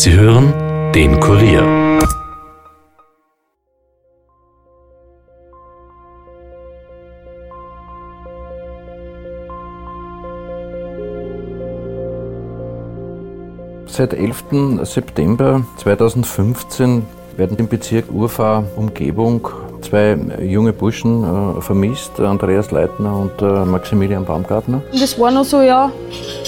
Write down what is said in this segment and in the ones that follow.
Sie hören den Kurier. Seit 11. September 2015 werden im Bezirk Urfahr Umgebung zwei junge Burschen äh, vermisst, Andreas Leitner und äh, Maximilian Baumgartner. Und das war noch so, ja,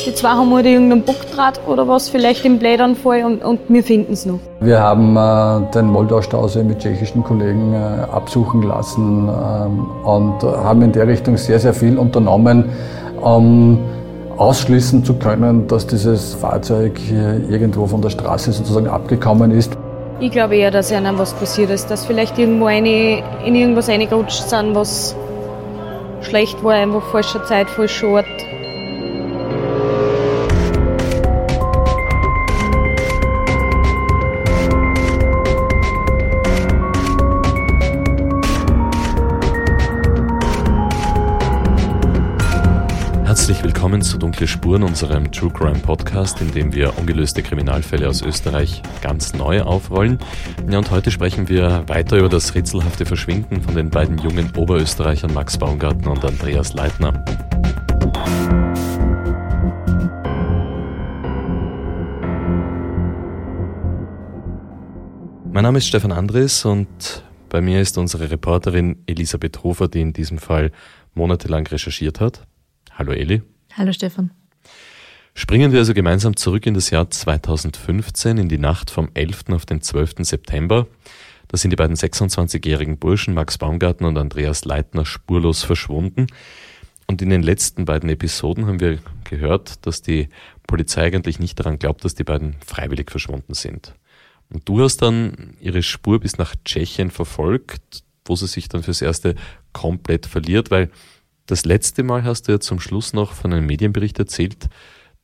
die zwei haben halt irgendeinen Bockdraht oder was vielleicht im Blätternfall und, und wir finden es noch. Wir haben äh, den Moldau-Stausee mit tschechischen Kollegen äh, absuchen lassen ähm, und haben in der Richtung sehr, sehr viel unternommen, um ausschließen zu können, dass dieses Fahrzeug irgendwo von der Straße sozusagen abgekommen ist. Ich glaube eher, dass ihnen was passiert ist, dass vielleicht irgendwo eine, in irgendwas reingerutscht sind, was schlecht war, einfach falscher Zeit, falscher Ort. Willkommen zu Dunkle Spuren, unserem True Crime Podcast, in dem wir ungelöste Kriminalfälle aus Österreich ganz neu aufrollen. Ja, und heute sprechen wir weiter über das rätselhafte Verschwinden von den beiden jungen Oberösterreichern Max Baumgartner und Andreas Leitner. Mein Name ist Stefan Andres und bei mir ist unsere Reporterin Elisabeth Hofer, die in diesem Fall monatelang recherchiert hat. Hallo Eli. Hallo Stefan. Springen wir also gemeinsam zurück in das Jahr 2015, in die Nacht vom 11. auf den 12. September. Da sind die beiden 26-jährigen Burschen Max Baumgartner und Andreas Leitner spurlos verschwunden. Und in den letzten beiden Episoden haben wir gehört, dass die Polizei eigentlich nicht daran glaubt, dass die beiden freiwillig verschwunden sind. Und du hast dann ihre Spur bis nach Tschechien verfolgt, wo sie sich dann fürs Erste komplett verliert, weil das letzte Mal hast du ja zum Schluss noch von einem Medienbericht erzählt,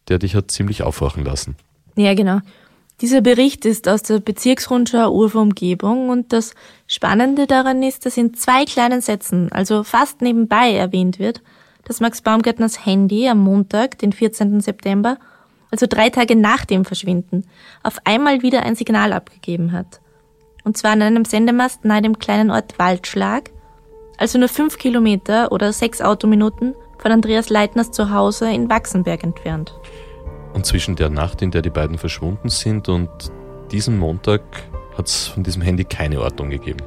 der dich hat ziemlich aufwachen lassen. Ja, genau. Dieser Bericht ist aus der Bezirksrundschau Urfer Umgebung und das Spannende daran ist, dass in zwei kleinen Sätzen, also fast nebenbei erwähnt wird, dass Max Baumgärtners Handy am Montag, den 14. September, also drei Tage nach dem Verschwinden, auf einmal wieder ein Signal abgegeben hat. Und zwar an einem Sendemast nahe dem kleinen Ort Waldschlag, also nur fünf Kilometer oder sechs Autominuten von Andreas Leitners Zuhause in Wachsenberg entfernt. Und zwischen der Nacht, in der die beiden verschwunden sind, und diesem Montag hat es von diesem Handy keine Ortung gegeben.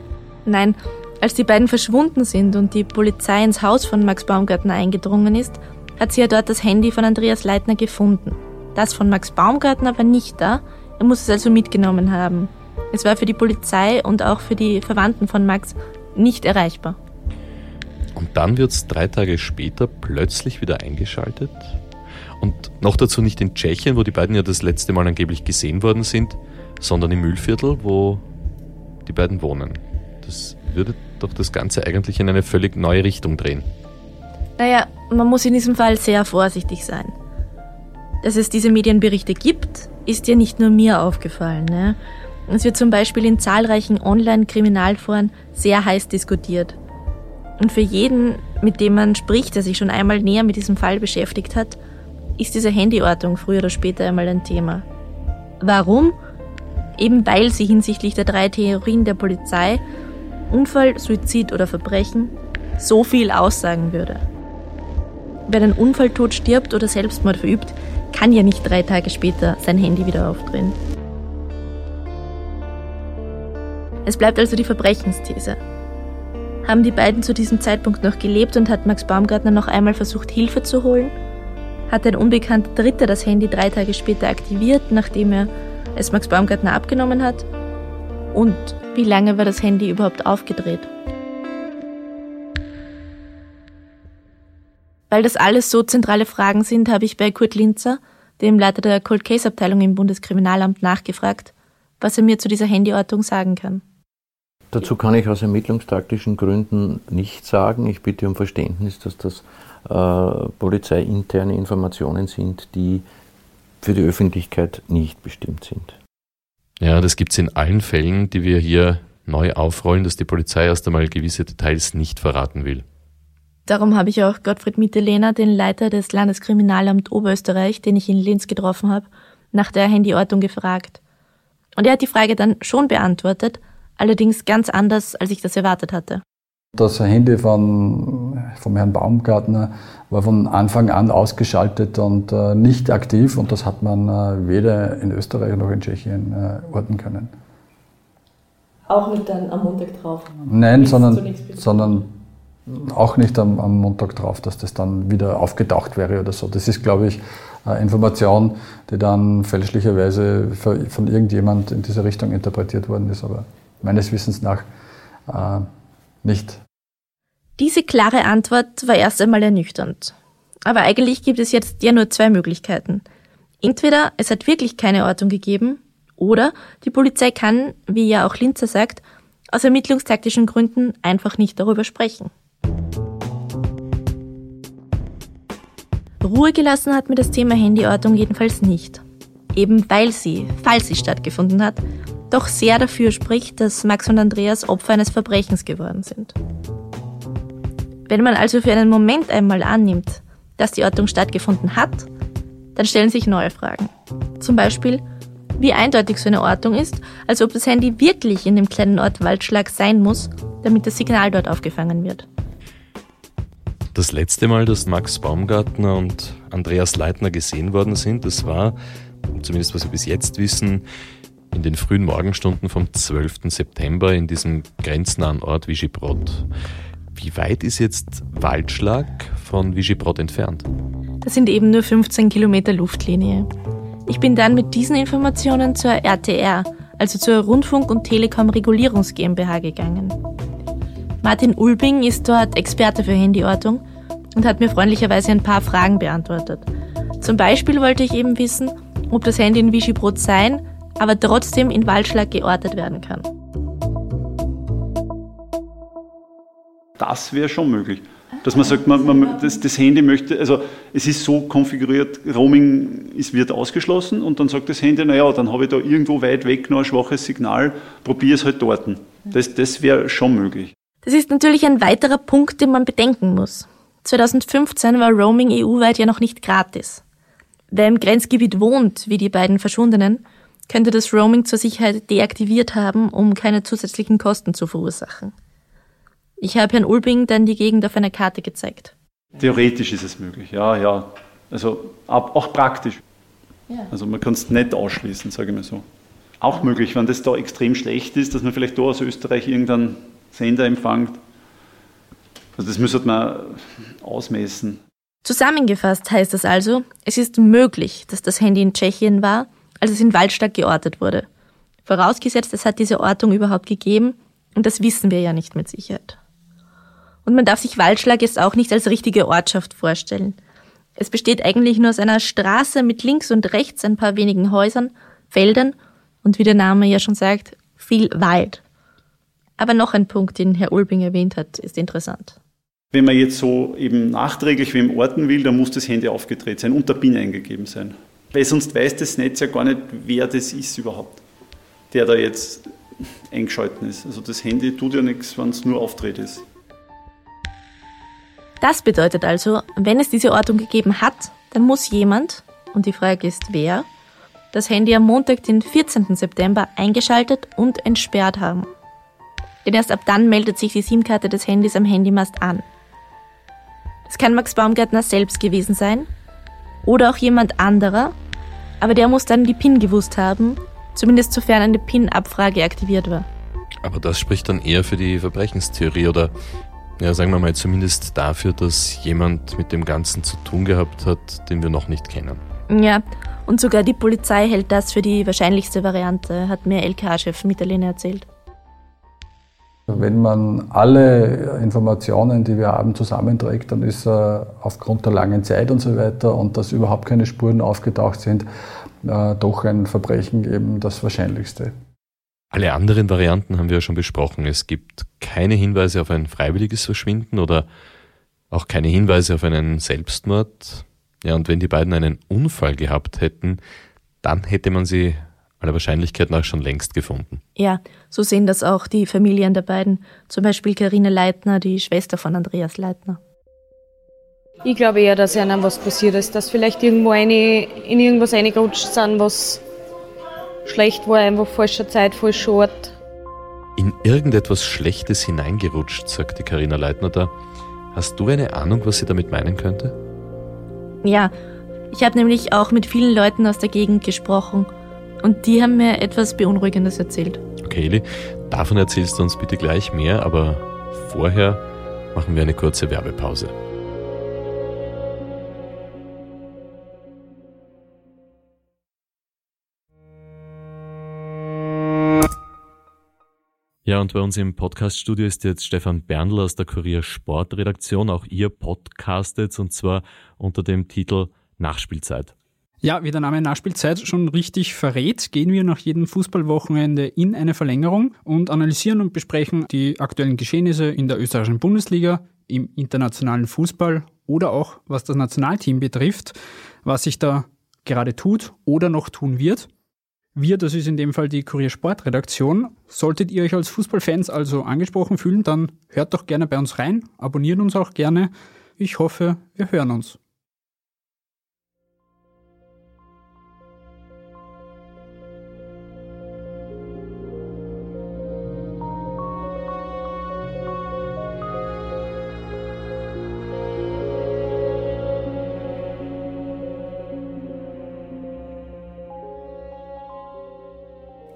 Nein, als die beiden verschwunden sind und die Polizei ins Haus von Max Baumgartner eingedrungen ist, hat sie ja dort das Handy von Andreas Leitner gefunden. Das von Max Baumgartner war nicht da, er muss es also mitgenommen haben. Es war für die Polizei und auch für die Verwandten von Max nicht erreichbar. Und dann wird es drei Tage später plötzlich wieder eingeschaltet. Und noch dazu nicht in Tschechien, wo die beiden ja das letzte Mal angeblich gesehen worden sind, sondern im Mühlviertel, wo die beiden wohnen. Das würde doch das Ganze eigentlich in eine völlig neue Richtung drehen. Naja, man muss in diesem Fall sehr vorsichtig sein. Dass es diese Medienberichte gibt, ist ja nicht nur mir aufgefallen. Ne? Es wird zum Beispiel in zahlreichen Online-Kriminalforen sehr heiß diskutiert. Und für jeden, mit dem man spricht, der sich schon einmal näher mit diesem Fall beschäftigt hat, ist diese Handyortung früher oder später einmal ein Thema. Warum? Eben weil sie hinsichtlich der drei Theorien der Polizei, Unfall, Suizid oder Verbrechen, so viel aussagen würde. Wer einen Unfalltod stirbt oder Selbstmord verübt, kann ja nicht drei Tage später sein Handy wieder aufdrehen. Es bleibt also die Verbrechensthese. Haben die beiden zu diesem Zeitpunkt noch gelebt und hat Max Baumgartner noch einmal versucht, Hilfe zu holen? Hat ein unbekannter Dritter das Handy drei Tage später aktiviert, nachdem er es Max Baumgartner abgenommen hat? Und wie lange war das Handy überhaupt aufgedreht? Weil das alles so zentrale Fragen sind, habe ich bei Kurt Linzer, dem Leiter der Cold Case Abteilung im Bundeskriminalamt, nachgefragt, was er mir zu dieser Handyortung sagen kann. Dazu kann ich aus ermittlungstaktischen Gründen nicht sagen. Ich bitte um Verständnis, dass das äh, polizeiinterne Informationen sind, die für die Öffentlichkeit nicht bestimmt sind. Ja, das gibt es in allen Fällen, die wir hier neu aufrollen, dass die Polizei erst einmal gewisse Details nicht verraten will. Darum habe ich auch Gottfried Mitterlehner, den Leiter des Landeskriminalamt Oberösterreich, den ich in Linz getroffen habe, nach der Handyortung gefragt. Und er hat die Frage dann schon beantwortet, allerdings ganz anders, als ich das erwartet hatte. Das Handy von, vom Herrn Baumgartner war von Anfang an ausgeschaltet und äh, nicht aktiv und das hat man äh, weder in Österreich noch in Tschechien äh, orten können. Auch nicht dann am Montag drauf? Nein, sondern, sondern auch nicht am, am, Montag drauf, dass das dann wieder aufgetaucht wäre oder so. Das ist, glaube ich, eine Information, die dann fälschlicherweise von irgendjemand in diese Richtung interpretiert worden ist, aber meines Wissens nach äh, nicht. Diese klare Antwort war erst einmal ernüchternd. Aber eigentlich gibt es jetzt ja nur zwei Möglichkeiten. Entweder es hat wirklich keine Ortung gegeben, oder die Polizei kann, wie ja auch Linzer sagt, aus ermittlungstaktischen Gründen einfach nicht darüber sprechen. Ruhe gelassen hat mir das Thema Handyortung jedenfalls nicht. Eben weil sie, falls sie stattgefunden hat, doch sehr dafür spricht, dass Max und Andreas Opfer eines Verbrechens geworden sind. Wenn man also für einen Moment einmal annimmt, dass die Ortung stattgefunden hat, dann stellen sich neue Fragen. Zum Beispiel, wie eindeutig so eine Ortung ist, als ob das Handy wirklich in dem kleinen Ort Waldschlag sein muss, damit das Signal dort aufgefangen wird. Das letzte Mal, dass Max Baumgartner und Andreas Leitner gesehen worden sind, das war, zumindest was wir bis jetzt wissen, in den frühen Morgenstunden vom 12. September in diesem grenznahen Ort Vigibrod. Wie weit ist jetzt Waldschlag von Vigibrod entfernt? Das sind eben nur 15 Kilometer Luftlinie. Ich bin dann mit diesen Informationen zur RTR, also zur Rundfunk- und Telekom Regulierungs GmbH gegangen. Martin Ulbing ist dort Experte für Handyortung und hat mir freundlicherweise ein paar Fragen beantwortet. Zum Beispiel wollte ich eben wissen, ob das Handy in Vigibrod sein, aber trotzdem in Waldschlag geortet werden kann. Das wäre schon möglich. Dass man sagt, man, man, das, das, Handy möchte, also es ist so konfiguriert, Roaming ist, wird ausgeschlossen und dann sagt das Handy, naja, dann habe ich da irgendwo weit weg noch ein schwaches Signal, probiere es halt dort. Das, das wäre schon möglich. Das ist natürlich ein weiterer Punkt, den man bedenken muss. 2015 war Roaming EU-weit ja noch nicht gratis. Wer im Grenzgebiet wohnt, wie die beiden Verschwundenen, könnte das Roaming zur Sicherheit deaktiviert haben, um keine zusätzlichen Kosten zu verursachen. Ich habe Herrn Ulbing dann die Gegend auf einer Karte gezeigt. Theoretisch ist es möglich, ja, ja. Also auch praktisch. Ja. Also man kann es nicht ausschließen, sage ich mal so. Auch möglich, wenn das da extrem schlecht ist, dass man vielleicht da aus Österreich irgendeinen Sender empfängt. Also das müsste man ausmessen. Zusammengefasst heißt das also, es ist möglich, dass das Handy in Tschechien war, als es in Waldstadt geortet wurde. Vorausgesetzt, es hat diese Ortung überhaupt gegeben, und das wissen wir ja nicht mit Sicherheit. Und man darf sich Waldschlag jetzt auch nicht als richtige Ortschaft vorstellen. Es besteht eigentlich nur aus einer Straße mit links und rechts ein paar wenigen Häusern, Feldern und wie der Name ja schon sagt, viel Wald. Aber noch ein Punkt, den Herr Ulbing erwähnt hat, ist interessant. Wenn man jetzt so eben nachträglich wem orten will, dann muss das Handy aufgedreht sein und der PIN eingegeben sein. Weil sonst weiß das Netz ja gar nicht, wer das ist überhaupt, der da jetzt eingeschalten ist. Also das Handy tut ja nichts, wenn es nur aufdreht ist. Das bedeutet also, wenn es diese Ortung gegeben hat, dann muss jemand, und die Frage ist wer, das Handy am Montag, den 14. September, eingeschaltet und entsperrt haben. Denn erst ab dann meldet sich die SIM-Karte des Handys am Handymast an. Das kann Max Baumgärtner selbst gewesen sein oder auch jemand anderer, aber der muss dann die PIN gewusst haben, zumindest sofern eine PIN-Abfrage aktiviert war. Aber das spricht dann eher für die Verbrechenstheorie oder ja, sagen wir mal zumindest dafür, dass jemand mit dem Ganzen zu tun gehabt hat, den wir noch nicht kennen. Ja, und sogar die Polizei hält das für die wahrscheinlichste Variante, hat mir LKA-Chef Mitterlehne erzählt. Wenn man alle Informationen, die wir haben, zusammenträgt, dann ist äh, aufgrund der langen Zeit und so weiter und dass überhaupt keine Spuren aufgetaucht sind, äh, doch ein Verbrechen eben das Wahrscheinlichste. Alle anderen Varianten haben wir ja schon besprochen. Es gibt keine Hinweise auf ein freiwilliges Verschwinden oder auch keine Hinweise auf einen Selbstmord. Ja, und wenn die beiden einen Unfall gehabt hätten, dann hätte man sie aller Wahrscheinlichkeit nach schon längst gefunden. Ja, so sehen das auch die Familien der beiden. Zum Beispiel Karine Leitner, die Schwester von Andreas Leitner. Ich glaube eher, dass ihnen was passiert ist, dass vielleicht irgendwo eine, in irgendwas reingerutscht sind, was schlecht war, einfach falscher Zeit, falscher Ort. In irgendetwas Schlechtes hineingerutscht, sagte Karina Leitner da. Hast du eine Ahnung, was sie damit meinen könnte? Ja, ich habe nämlich auch mit vielen Leuten aus der Gegend gesprochen und die haben mir etwas Beunruhigendes erzählt. Okay, Eli, davon erzählst du uns bitte gleich mehr, aber vorher machen wir eine kurze Werbepause. Ja, und bei uns im Podcaststudio ist jetzt Stefan Berndl aus der Kurier Sportredaktion. Auch ihr podcastet und zwar unter dem Titel Nachspielzeit. Ja, wie der Name Nachspielzeit schon richtig verrät, gehen wir nach jedem Fußballwochenende in eine Verlängerung und analysieren und besprechen die aktuellen Geschehnisse in der österreichischen Bundesliga, im internationalen Fußball oder auch was das Nationalteam betrifft, was sich da gerade tut oder noch tun wird. Wir, das ist in dem Fall die Kurier Sportredaktion. Solltet ihr euch als Fußballfans also angesprochen fühlen, dann hört doch gerne bei uns rein, abonniert uns auch gerne. Ich hoffe, wir hören uns.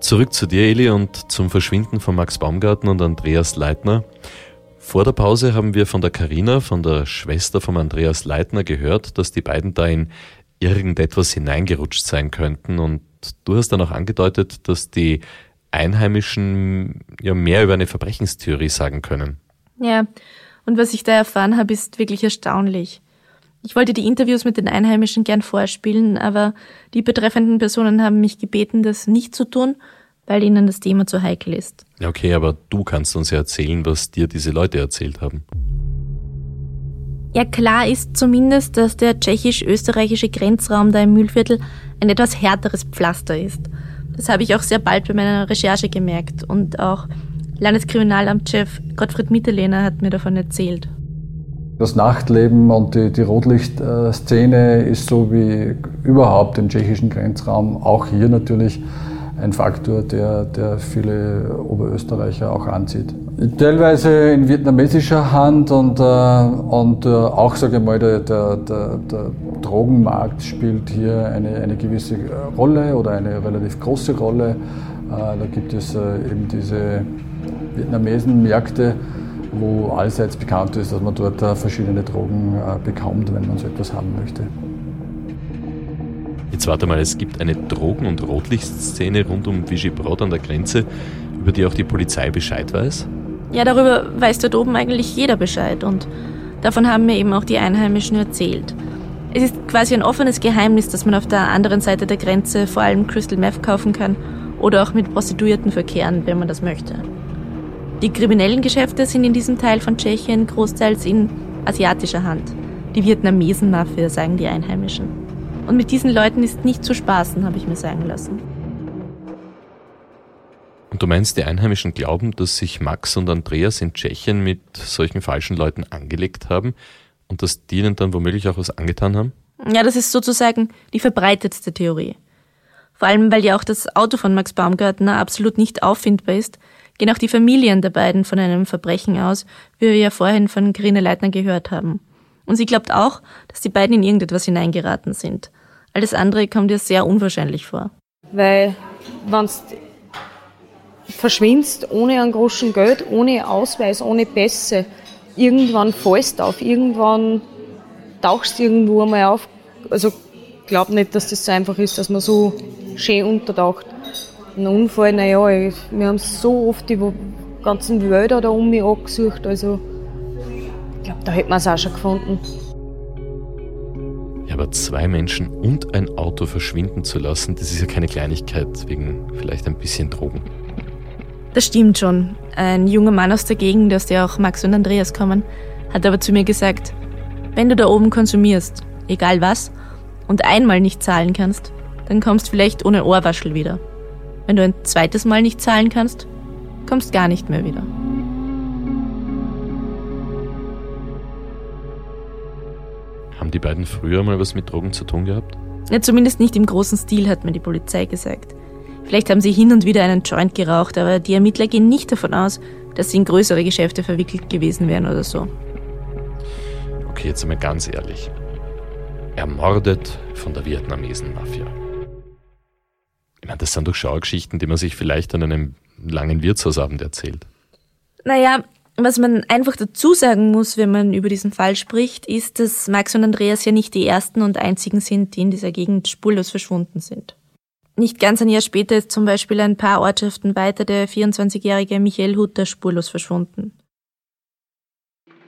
Zurück zu dir, Eli, und zum Verschwinden von Max Baumgarten und Andreas Leitner. Vor der Pause haben wir von der Karina, von der Schwester von Andreas Leitner, gehört, dass die beiden da in irgendetwas hineingerutscht sein könnten. Und du hast dann auch angedeutet, dass die Einheimischen ja mehr über eine Verbrechenstheorie sagen können. Ja, und was ich da erfahren habe, ist wirklich erstaunlich. Ich wollte die Interviews mit den Einheimischen gern vorspielen, aber die betreffenden Personen haben mich gebeten, das nicht zu tun, weil ihnen das Thema zu heikel ist. Ja, okay, aber du kannst uns ja erzählen, was dir diese Leute erzählt haben. Ja, klar ist zumindest, dass der tschechisch-österreichische Grenzraum da im Mühlviertel ein etwas härteres Pflaster ist. Das habe ich auch sehr bald bei meiner Recherche gemerkt und auch Landeskriminalamtchef Gottfried Mitterlehner hat mir davon erzählt. Das Nachtleben und die, die Rotlichtszene ist so wie überhaupt im tschechischen Grenzraum, auch hier natürlich ein Faktor, der, der viele Oberösterreicher auch anzieht. Teilweise in vietnamesischer Hand und, äh, und äh, auch, sage ich mal, der, der, der, der Drogenmarkt spielt hier eine, eine gewisse Rolle oder eine relativ große Rolle. Äh, da gibt es eben diese vietnamesen Märkte, wo allseits bekannt ist, dass man dort äh, verschiedene Drogen äh, bekommt, wenn man so etwas haben möchte. Jetzt warte mal, es gibt eine Drogen- und Rotlichtszene rund um Vigibrod an der Grenze, über die auch die Polizei Bescheid weiß? Ja, darüber weiß dort oben eigentlich jeder Bescheid und davon haben mir eben auch die Einheimischen erzählt. Es ist quasi ein offenes Geheimnis, dass man auf der anderen Seite der Grenze vor allem Crystal Meth kaufen kann oder auch mit Prostituierten verkehren, wenn man das möchte. Die kriminellen Geschäfte sind in diesem Teil von Tschechien großteils in asiatischer Hand. Die Vietnamesen-Mafia, sagen die Einheimischen. Und mit diesen Leuten ist nicht zu spaßen, habe ich mir sagen lassen. Und du meinst, die Einheimischen glauben, dass sich Max und Andreas in Tschechien mit solchen falschen Leuten angelegt haben und dass die ihnen dann womöglich auch was angetan haben? Ja, das ist sozusagen die verbreitetste Theorie. Vor allem, weil ja auch das Auto von Max Baumgartner absolut nicht auffindbar ist, gehen auch die Familien der beiden von einem Verbrechen aus, wie wir ja vorhin von Grine Leitner gehört haben. Und sie glaubt auch, dass die beiden in irgendetwas hineingeraten sind. Alles andere kommt ihr sehr unwahrscheinlich vor. Weil, wenn du verschwindest ohne einen großen Geld, ohne Ausweis, ohne Pässe, irgendwann fallst auf, irgendwann tauchst irgendwo einmal auf. Also, ich glaube nicht, dass das so einfach ist, dass man so schön untertaucht. Ein Unfall, naja, wir haben so oft die ganzen Wälder da um mich angesucht, also ich glaube, da hätten wir es auch schon gefunden. Ja, aber zwei Menschen und ein Auto verschwinden zu lassen, das ist ja keine Kleinigkeit, wegen vielleicht ein bisschen Drogen. Das stimmt schon. Ein junger Mann aus der Gegend, aus der auch Max und Andreas kommen, hat aber zu mir gesagt, wenn du da oben konsumierst, egal was, und einmal nicht zahlen kannst, dann kommst vielleicht ohne Ohrwaschel wieder. Wenn du ein zweites Mal nicht zahlen kannst, kommst gar nicht mehr wieder. Haben die beiden früher mal was mit Drogen zu tun gehabt? Ja, zumindest nicht im großen Stil, hat mir die Polizei gesagt. Vielleicht haben sie hin und wieder einen Joint geraucht, aber die Ermittler gehen nicht davon aus, dass sie in größere Geschäfte verwickelt gewesen wären oder so. Okay, jetzt einmal ganz ehrlich. Ermordet von der vietnamesen Mafia. Ich meine, das sind doch Schaugeschichten, die man sich vielleicht an einem langen Wirtshausabend erzählt. Naja, was man einfach dazu sagen muss, wenn man über diesen Fall spricht, ist, dass Max und Andreas ja nicht die ersten und einzigen sind, die in dieser Gegend spurlos verschwunden sind. Nicht ganz ein Jahr später ist zum Beispiel ein paar Ortschaften weiter der 24-jährige Michael Hutter spurlos verschwunden.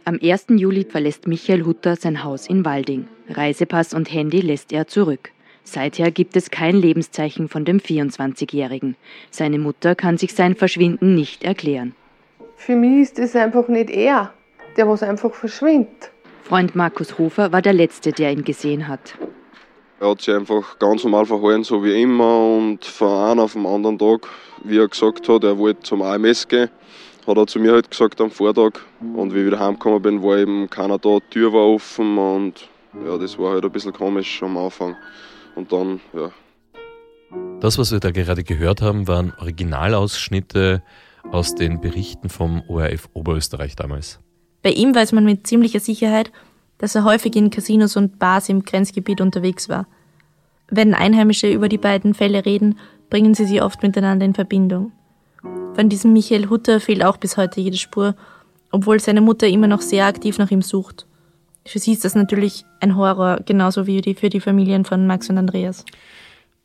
Am 1. Juli verlässt Michael Hutter sein Haus in Walding. Reisepass und Handy lässt er zurück. Seither gibt es kein Lebenszeichen von dem 24-Jährigen. Seine Mutter kann sich sein Verschwinden nicht erklären. Für mich ist es einfach nicht er, der was einfach verschwindet. Freund Markus Hofer war der Letzte, der ihn gesehen hat. Er hat sich einfach ganz normal verhalten, so wie immer. Und von einem auf den anderen Tag, wie er gesagt hat, er wollte zum AMS gehen, hat er zu mir halt gesagt am Vortag. Und wie ich wieder heimgekommen bin, war eben keiner da, die Tür war offen und ja, das war halt ein bisschen komisch am Anfang. Und dann, ja. Das, was wir da gerade gehört haben, waren Originalausschnitte aus den Berichten vom ORF Oberösterreich damals. Bei ihm weiß man mit ziemlicher Sicherheit, dass er häufig in Casinos und Bars im Grenzgebiet unterwegs war. Wenn Einheimische über die beiden Fälle reden, bringen sie sie oft miteinander in Verbindung. Von diesem Michael Hutter fehlt auch bis heute jede Spur, obwohl seine Mutter immer noch sehr aktiv nach ihm sucht. Für sie ist das natürlich ein Horror, genauso wie für die Familien von Max und Andreas.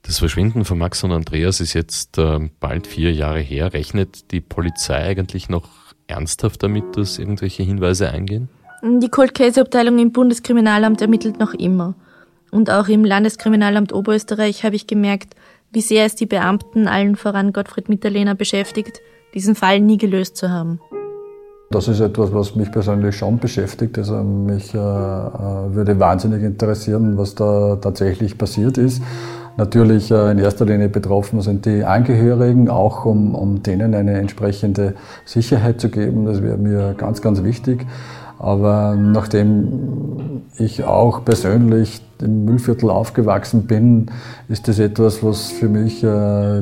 Das Verschwinden von Max und Andreas ist jetzt äh, bald vier Jahre her. Rechnet die Polizei eigentlich noch ernsthaft damit, dass irgendwelche Hinweise eingehen? Die Cold Case Abteilung im Bundeskriminalamt ermittelt noch immer. Und auch im Landeskriminalamt Oberösterreich habe ich gemerkt, wie sehr es die Beamten, allen voran Gottfried Mitterlehner, beschäftigt, diesen Fall nie gelöst zu haben. Das ist etwas, was mich persönlich schon beschäftigt. Also mich äh, äh würde wahnsinnig interessieren, was da tatsächlich passiert ist. Natürlich äh, in erster Linie betroffen sind die Angehörigen, auch um, um denen eine entsprechende Sicherheit zu geben. Das wäre mir ganz, ganz wichtig. Aber nachdem ich auch persönlich im Müllviertel aufgewachsen bin, ist das etwas, was für mich äh,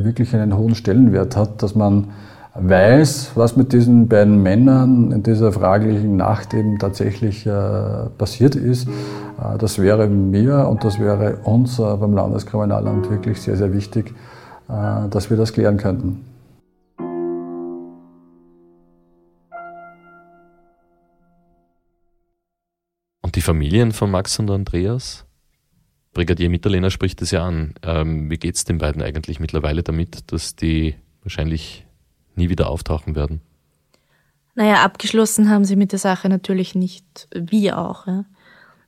wirklich einen hohen Stellenwert hat, dass man weiß, was mit diesen beiden Männern in dieser fraglichen Nacht eben tatsächlich äh, passiert ist. Äh, das wäre mir und das wäre uns beim Landeskriminalamt wirklich sehr, sehr wichtig, dass wir das klären könnten. die Familien von Max und Andreas? Brigadier Mitterlehner spricht es ja an. Ähm, wie geht es den beiden eigentlich mittlerweile damit, dass die wahrscheinlich nie wieder auftauchen werden? Naja, abgeschlossen haben sie mit der Sache natürlich nicht, wir auch. Ja.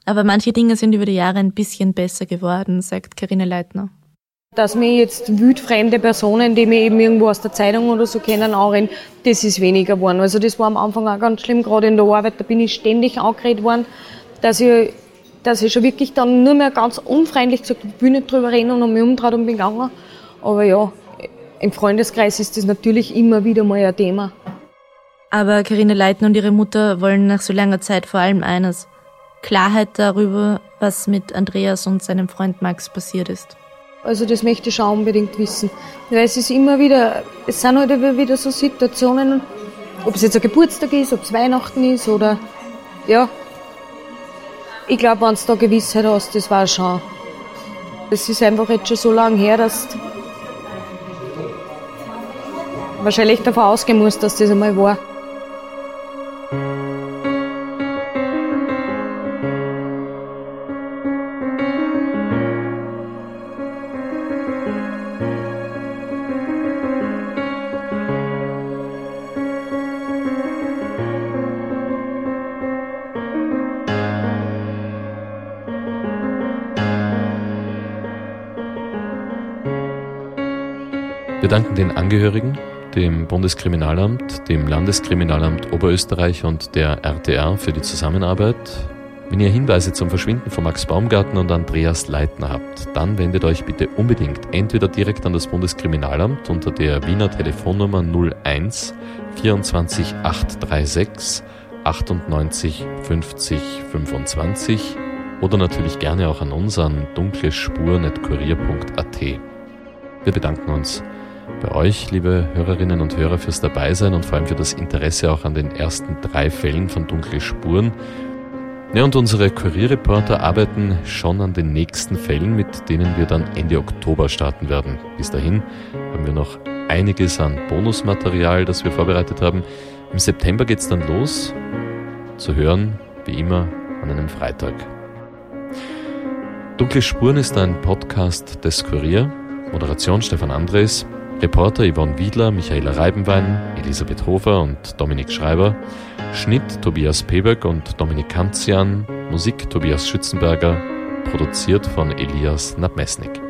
Aber manche Dinge sind über die Jahre ein bisschen besser geworden, sagt Karine Leitner. Dass mir jetzt wildfremde Personen, die mir eben irgendwo aus der Zeitung oder so kennen, anreden, das ist weniger geworden. Also das war am Anfang auch ganz schlimm, gerade in der Arbeit, da bin ich ständig angeredet worden dass ich, dass ich schon wirklich dann nur mehr ganz unfreundlich gesagt habe, ich will nicht drüber reden und mich umdreht und bin gegangen. Aber ja, im Freundeskreis ist das natürlich immer wieder mal ein Thema. Aber Karine Leitner und ihre Mutter wollen nach so langer Zeit vor allem eines. Klarheit darüber, was mit Andreas und seinem Freund Max passiert ist. Also das möchte ich schon unbedingt wissen. Weil es ist immer wieder, es sind halt wieder so Situationen, ob es jetzt ein Geburtstag ist, ob es Weihnachten ist oder ja, ich glaube, wenn du da Gewissheit hast, das war schon. Es ist einfach jetzt schon so lange her, dass wahrscheinlich davon ausgehen musst, dass das einmal war. Wir danken den Angehörigen, dem Bundeskriminalamt, dem Landeskriminalamt Oberösterreich und der RTR für die Zusammenarbeit. Wenn ihr Hinweise zum Verschwinden von Max Baumgarten und Andreas Leitner habt, dann wendet euch bitte unbedingt entweder direkt an das Bundeskriminalamt unter der Wiener Telefonnummer 01 24 836 98 50 25 oder natürlich gerne auch an uns an dunklespur.kurier.at. Wir bedanken uns bei euch, liebe Hörerinnen und Hörer, fürs Dabeisein und vor allem für das Interesse auch an den ersten drei Fällen von Dunkle Spuren. Ja, und unsere Kurierreporter arbeiten schon an den nächsten Fällen, mit denen wir dann Ende Oktober starten werden. Bis dahin haben wir noch einiges an Bonusmaterial, das wir vorbereitet haben. Im September geht es dann los. Zu hören, wie immer, an einem Freitag. Dunkle Spuren ist ein Podcast des Kurier. Moderation Stefan Andres. Reporter Yvonne Wiedler, Michaela Reibenwein, Elisabeth Hofer und Dominik Schreiber. Schnitt Tobias Peböck und Dominik Kanzian. Musik Tobias Schützenberger. Produziert von Elias Nabmesnik.